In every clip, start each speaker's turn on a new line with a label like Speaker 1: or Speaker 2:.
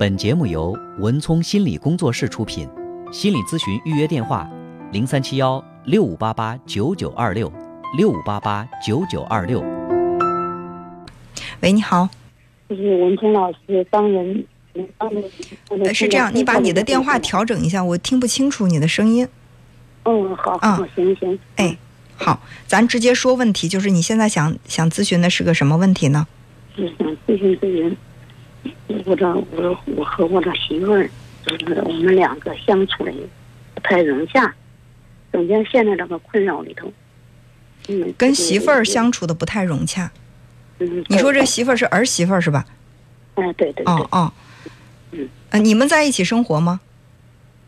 Speaker 1: 本节目由文聪心理工作室出品，心理咨询预约电话：零三七幺六五八八九九二六六五八八九九二六。
Speaker 2: 喂，你好，
Speaker 3: 就是文聪老师帮人，帮人。
Speaker 2: 呃是这样，你把你的电话调整一下，我听不清楚你的声音。
Speaker 3: 嗯，好，嗯，行行。
Speaker 2: 哎，好，咱直接说问题，就是你现在想想咨询的是个什么问题呢？
Speaker 3: 是想咨询咨询，我这我我和我的媳妇儿，就是我们两个相处的不太融洽，整天陷在这个困扰里头。嗯，
Speaker 2: 跟媳妇儿相处的不太融洽。
Speaker 3: 嗯，
Speaker 2: 你说这媳妇儿是儿媳妇儿是吧？
Speaker 3: 哎，对对对，
Speaker 2: 哦哦，
Speaker 3: 嗯，
Speaker 2: 呃，你们在一起生活吗？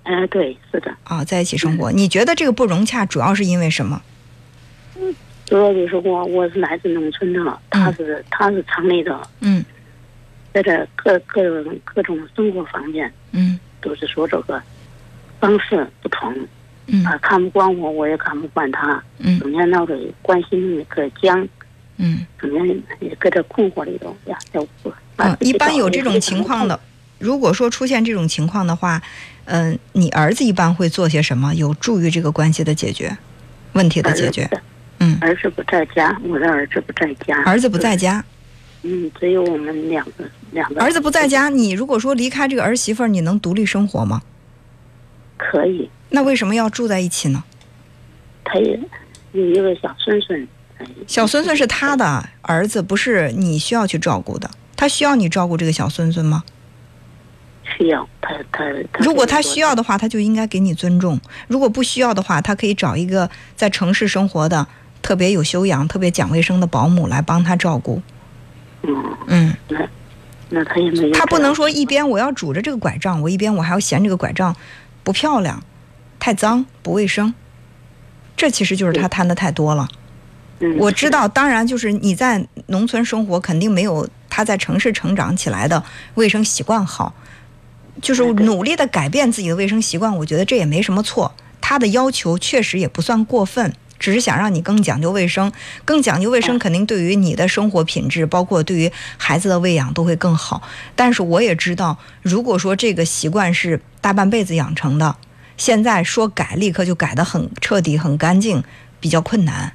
Speaker 3: 哎，对，是的，
Speaker 2: 啊、在一起生活。你觉得这个不融洽主要是因为什么？
Speaker 3: 嗯主要就是我我是来自农村的，他是他是城里的，
Speaker 2: 嗯
Speaker 3: 在这各各种各种生活方面
Speaker 2: 嗯。
Speaker 3: 都是说这个方式不同。
Speaker 2: 嗯。
Speaker 3: 他看不惯我，我也看不惯他，
Speaker 2: 嗯。
Speaker 3: 整天闹着关心那个僵，
Speaker 2: 嗯。
Speaker 3: 整天也搁这困惑里头呀，要不
Speaker 2: 嗯，一般有这种情况的，，如果说出现这种情况的话，嗯、你儿子一般会做些什么，有助于这个关系的解决，问题的解决？嗯，
Speaker 3: 儿子不在家，我的儿子不在家，
Speaker 2: 儿子不在家，
Speaker 3: 嗯，只有我们两个两个。
Speaker 2: 儿子不在，家，你如果说离开这个儿媳妇儿，你能独立生活吗？
Speaker 3: 可以，
Speaker 2: 那为什么要住在一起呢？
Speaker 3: 他也有一个小孙孙，哎
Speaker 2: 小孙孙是他的儿子，不是你需要去照顾的。他需要你照顾这个小孙孙吗？
Speaker 3: 需要他他他。
Speaker 2: 如果他需要的话，他就应该给你尊重；如果不需要的话，他可以找一个在城市生活的特别有修养、特别讲卫生的保姆来帮他照顾。
Speaker 3: 嗯，
Speaker 2: 嗯，
Speaker 3: 那他也没有。
Speaker 2: 他不能说一边我要拄着这个拐杖，我一边我还要嫌这个拐杖不漂亮、太脏、不卫生。这其实就是他贪的太多了。
Speaker 3: 嗯，
Speaker 2: 我知道，当然就是你在农村生活，肯定没有他在城市成长起来的卫生习惯好。就是努力的改变自己的卫生习惯，我觉得这也没什么错。他的要求确实也不算过分，只是想让你更讲究卫生，更讲究卫生，
Speaker 3: 嗯
Speaker 2: 肯定对于你的生活品质，包括对于孩子的喂养都会更好。但是我也知道，如果说这个习惯是大半辈子养成的，现在说改立刻就改得很彻底、很干净，比较困难。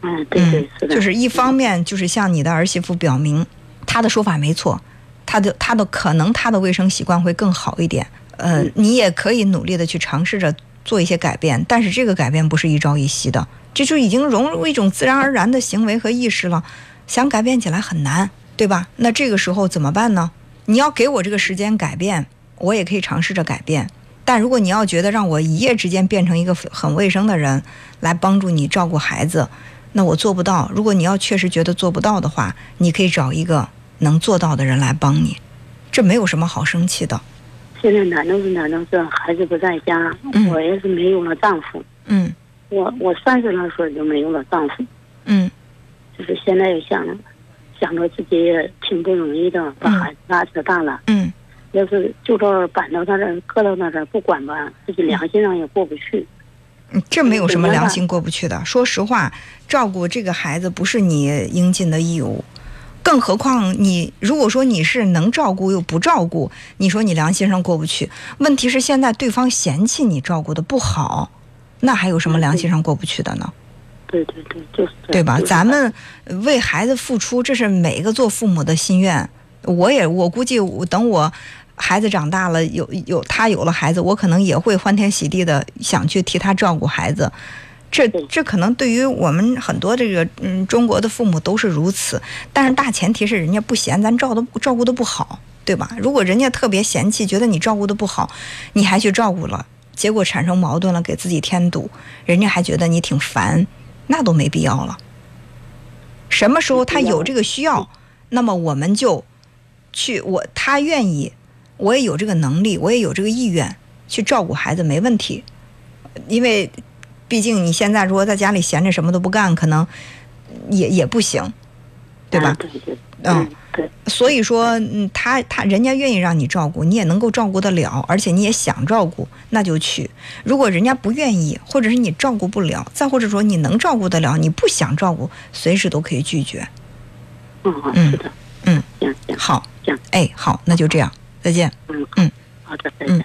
Speaker 3: 嗯，对对是的，
Speaker 2: 就是一方面就是向你的儿媳妇表明，她的说法没错，她的她的可能她的卫生习惯会更好一点。呃，
Speaker 3: 嗯
Speaker 2: 你也可以努力的去尝试着做一些改变，但是这个改变不是一朝一夕的，这就已经融入一种自然而然的行为和意识了，想改变起来很难，对吧？那这个时候怎么办呢？你要给我这个时间改变，我也可以尝试着改变。但如果你要觉得让我一夜之间变成一个很卫生的人，来帮助你照顾孩子，那我做不到。如果你要确实觉得做不到的话，你可以找一个能做到的人来帮你，这没有什么好生气的。
Speaker 3: 现在难都是难道是孩子不在家，
Speaker 2: 嗯。
Speaker 3: 我也是没有了丈夫，
Speaker 2: 嗯。
Speaker 3: 我我三十来岁就没有了丈夫，
Speaker 2: 嗯。
Speaker 3: 就是现在又想想着自己也挺不容易的，把
Speaker 2: 嗯
Speaker 3: 孩子拉扯大了，
Speaker 2: 嗯。
Speaker 3: 要是就这儿搬到他这儿，搁到那这儿不管吧，自己良心上也过不去。
Speaker 2: 嗯，这没有什么良心过不去的。说实话，照顾这个孩子不是你应尽的义务。更何况你如果说你是能照顾又不照顾，你说你良心上过不去。问题是现在对方嫌弃你照顾的不好，那还有什么良心上过不去的呢？
Speaker 3: 对对对，就是
Speaker 2: 对吧？咱们为孩子付出，这是每一个做父母的心愿。我也，我估计我等我孩子长大了，有有他有了孩子，我可能也会欢天喜地的想去替他照顾孩子。这这可能对于我们很多这个嗯中国的父母都是如此，但是大前提是人家不嫌咱照的照顾的不好，对吧？如果人家特别嫌弃，觉得你照顾的不好，你还去照顾了，结果产生矛盾了，给自己添堵，人家还觉得你挺烦，那都没必要了。什么时候他有这个需要，那么我们就去我他愿意，我也有这个能力，我也有这个意愿去照顾孩子，没问题。因为毕竟你现在如果在家里闲着什么都不干，可能也也不行，对吧
Speaker 3: 啊？对对，
Speaker 2: 嗯
Speaker 3: 嗯，对，
Speaker 2: 所以说，嗯，他他人家愿意让你照顾，你也能够照顾得了，而且你也想照顾，那就去。如果人家不愿意，或者是你照顾不了，再或者说你能照顾得了，你不想照顾，随时都可以拒绝。
Speaker 3: 嗯，
Speaker 2: 嗯
Speaker 3: 是的，
Speaker 2: 嗯，
Speaker 3: 行行，
Speaker 2: 好
Speaker 3: 行，
Speaker 2: 哎，好，那就这样，再见。
Speaker 3: 嗯。
Speaker 2: 嗯，
Speaker 3: 好的，再见。